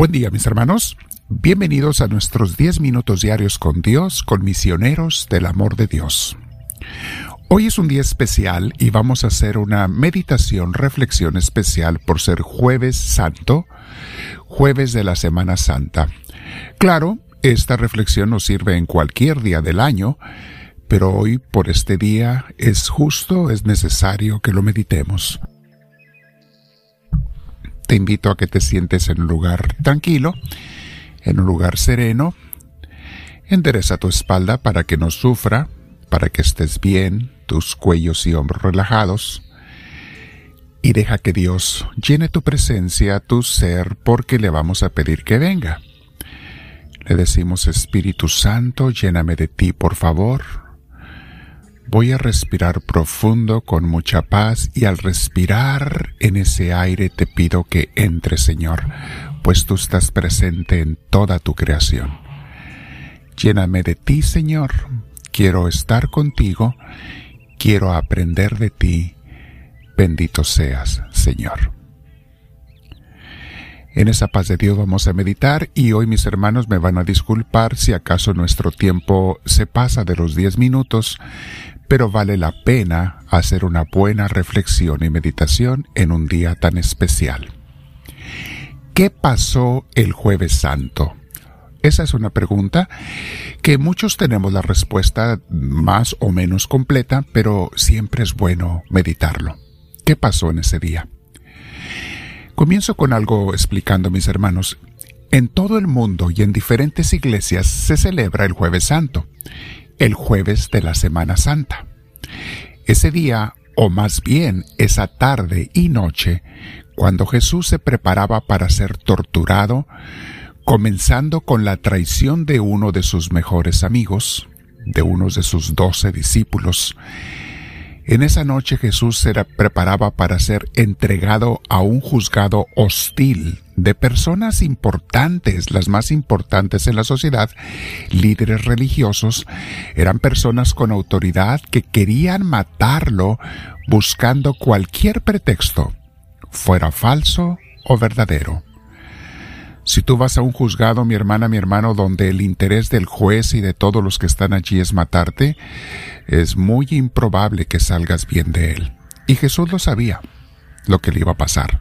Buen día mis hermanos, bienvenidos a nuestros 10 minutos diarios con Dios, con misioneros del amor de Dios. Hoy es un día especial y vamos a hacer una meditación, reflexión especial por ser jueves santo, jueves de la Semana Santa. Claro, esta reflexión nos sirve en cualquier día del año, pero hoy por este día es justo, es necesario que lo meditemos. Te invito a que te sientes en un lugar tranquilo, en un lugar sereno. Endereza tu espalda para que no sufra, para que estés bien, tus cuellos y hombros relajados. Y deja que Dios llene tu presencia, tu ser, porque le vamos a pedir que venga. Le decimos, Espíritu Santo, lléname de ti, por favor. Voy a respirar profundo con mucha paz y al respirar en ese aire te pido que entre, Señor, pues tú estás presente en toda tu creación. Lléname de ti, Señor. Quiero estar contigo. Quiero aprender de ti. Bendito seas, Señor. En esa paz de Dios vamos a meditar y hoy mis hermanos me van a disculpar si acaso nuestro tiempo se pasa de los 10 minutos, pero vale la pena hacer una buena reflexión y meditación en un día tan especial. ¿Qué pasó el jueves santo? Esa es una pregunta que muchos tenemos la respuesta más o menos completa, pero siempre es bueno meditarlo. ¿Qué pasó en ese día? Comienzo con algo explicando, mis hermanos. En todo el mundo y en diferentes iglesias se celebra el jueves santo el jueves de la Semana Santa. Ese día, o más bien esa tarde y noche, cuando Jesús se preparaba para ser torturado, comenzando con la traición de uno de sus mejores amigos, de uno de sus doce discípulos, en esa noche Jesús se preparaba para ser entregado a un juzgado hostil de personas importantes, las más importantes en la sociedad, líderes religiosos, eran personas con autoridad que querían matarlo buscando cualquier pretexto, fuera falso o verdadero. Si tú vas a un juzgado, mi hermana, mi hermano, donde el interés del juez y de todos los que están allí es matarte, es muy improbable que salgas bien de él. Y Jesús lo sabía, lo que le iba a pasar.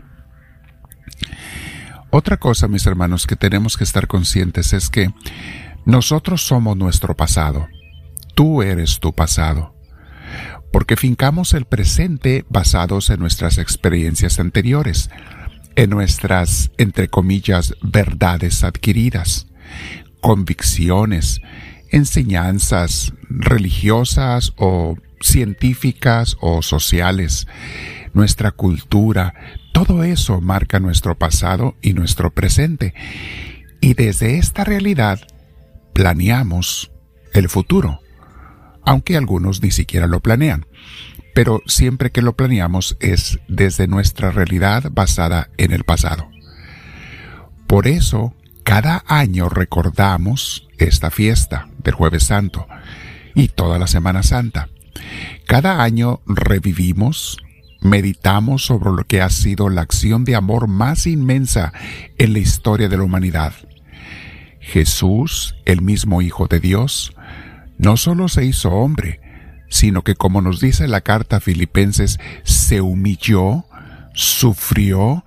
Otra cosa, mis hermanos, que tenemos que estar conscientes es que nosotros somos nuestro pasado. Tú eres tu pasado. Porque fincamos el presente basados en nuestras experiencias anteriores en nuestras, entre comillas, verdades adquiridas, convicciones, enseñanzas religiosas o científicas o sociales, nuestra cultura, todo eso marca nuestro pasado y nuestro presente. Y desde esta realidad planeamos el futuro, aunque algunos ni siquiera lo planean pero siempre que lo planeamos es desde nuestra realidad basada en el pasado. Por eso, cada año recordamos esta fiesta del jueves santo y toda la Semana Santa. Cada año revivimos, meditamos sobre lo que ha sido la acción de amor más inmensa en la historia de la humanidad. Jesús, el mismo Hijo de Dios, no solo se hizo hombre, sino que como nos dice la carta a Filipenses, se humilló, sufrió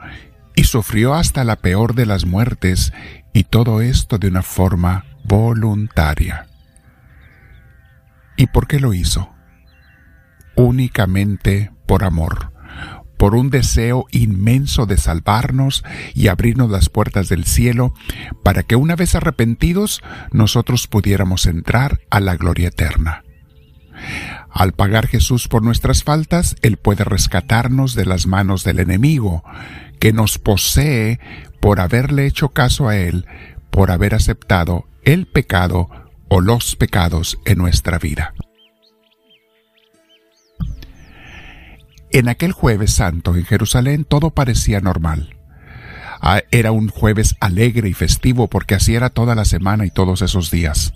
y sufrió hasta la peor de las muertes, y todo esto de una forma voluntaria. ¿Y por qué lo hizo? Únicamente por amor, por un deseo inmenso de salvarnos y abrirnos las puertas del cielo para que una vez arrepentidos nosotros pudiéramos entrar a la gloria eterna. Al pagar Jesús por nuestras faltas, Él puede rescatarnos de las manos del enemigo, que nos posee por haberle hecho caso a Él, por haber aceptado el pecado o los pecados en nuestra vida. En aquel jueves santo en Jerusalén todo parecía normal. Ah, era un jueves alegre y festivo porque así era toda la semana y todos esos días.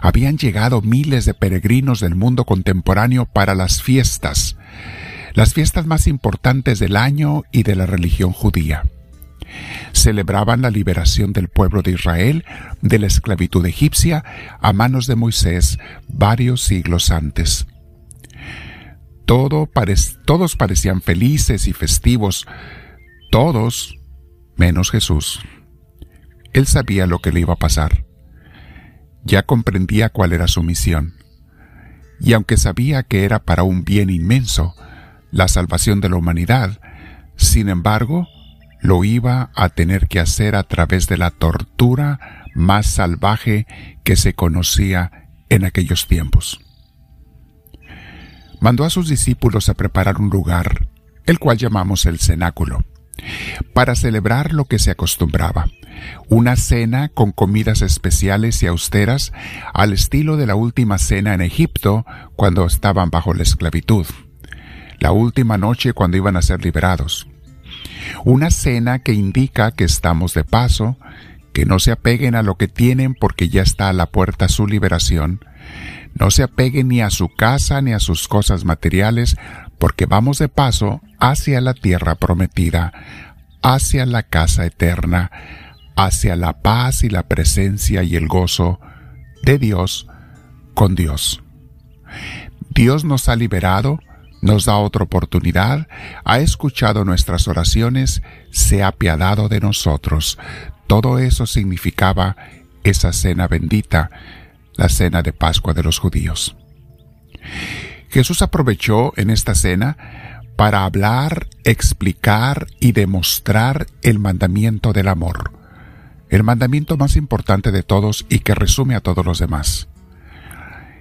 Habían llegado miles de peregrinos del mundo contemporáneo para las fiestas, las fiestas más importantes del año y de la religión judía. Celebraban la liberación del pueblo de Israel de la esclavitud egipcia a manos de Moisés varios siglos antes. todos parecían felices y festivos, todos menos Jesús. Él sabía lo que le iba a pasar. Ya comprendía cuál era su misión. Y aunque sabía que era para un bien inmenso, la salvación de la humanidad, sin embargo, lo iba a tener que hacer a través de la tortura más salvaje que se conocía en aquellos tiempos. Mandó a sus discípulos a preparar un lugar, el cual llamamos el cenáculo, para celebrar lo que se acostumbraba, una cena con comidas especiales y austeras al estilo de la última cena en Egipto cuando estaban bajo la esclavitud, la última noche cuando iban a ser liberados. Una cena que indica que estamos de paso, que no se apeguen a lo que tienen porque ya está a la puerta su liberación, no se apeguen ni a su casa ni a sus cosas materiales, porque vamos de paso hacia la tierra prometida, hacia la casa eterna, hacia la paz y la presencia y el gozo de Dios con Dios. Dios nos ha liberado, nos da otra oportunidad, ha escuchado nuestras oraciones, se ha apiadado de nosotros. Todo eso significaba esa cena bendita, la cena de Pascua de los judíos. Jesús aprovechó en esta cena para hablar, explicar y demostrar el mandamiento del amor el mandamiento más importante de todos y que resume a todos los demás.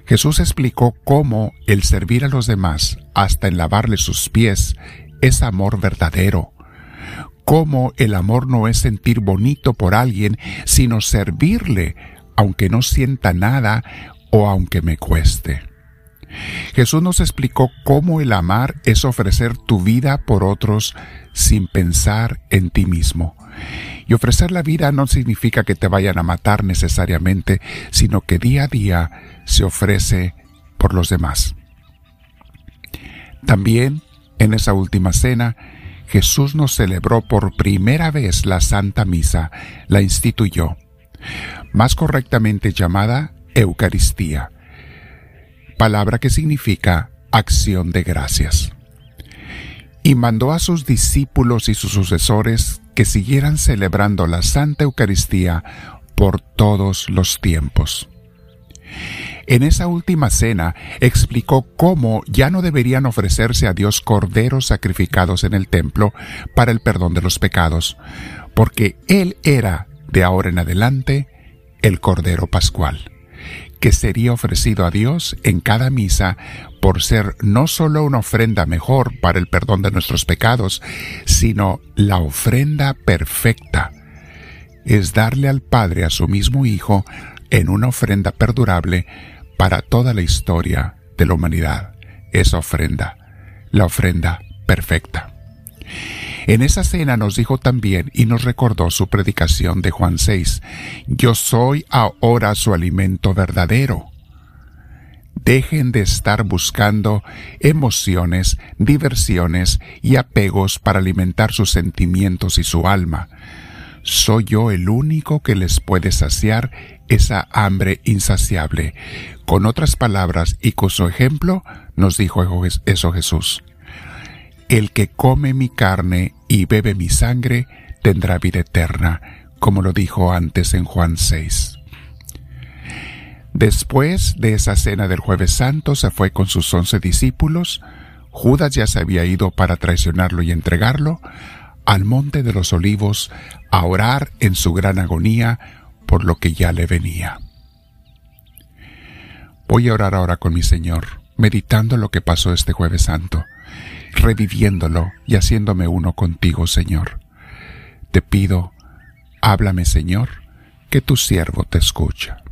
Jesús explicó cómo el servir a los demás, hasta en lavarle sus pies, es amor verdadero. Cómo el amor no es sentir bonito por alguien, sino servirle, aunque no sienta nada o aunque me cueste. Jesús nos explicó cómo el amar es ofrecer tu vida por otros sin pensar en ti mismo. Y ofrecer la vida no significa que te vayan a matar necesariamente, sino que día a día se ofrece por los demás. También, en esa última cena, Jesús nos celebró por primera vez la Santa Misa, la instituyó, más correctamente llamada Eucaristía, palabra que significa acción de gracias. Y mandó a sus discípulos y sus sucesores que siguieran celebrando la Santa Eucaristía por todos los tiempos. En esa última cena explicó cómo ya no deberían ofrecerse a Dios corderos sacrificados en el templo para el perdón de los pecados, porque Él era, de ahora en adelante, el Cordero Pascual que sería ofrecido a Dios en cada misa por ser no solo una ofrenda mejor para el perdón de nuestros pecados, sino la ofrenda perfecta. Es darle al Padre a su mismo Hijo en una ofrenda perdurable para toda la historia de la humanidad. Esa ofrenda, la ofrenda perfecta. En esa cena nos dijo también y nos recordó su predicación de Juan 6, Yo soy ahora su alimento verdadero. Dejen de estar buscando emociones, diversiones y apegos para alimentar sus sentimientos y su alma. Soy yo el único que les puede saciar esa hambre insaciable. Con otras palabras y con su ejemplo, nos dijo eso Jesús. El que come mi carne y bebe mi sangre tendrá vida eterna, como lo dijo antes en Juan 6. Después de esa cena del jueves santo se fue con sus once discípulos, Judas ya se había ido para traicionarlo y entregarlo, al monte de los olivos a orar en su gran agonía por lo que ya le venía. Voy a orar ahora con mi Señor, meditando lo que pasó este jueves santo reviviéndolo y haciéndome uno contigo, Señor. Te pido, háblame, Señor, que tu siervo te escucha.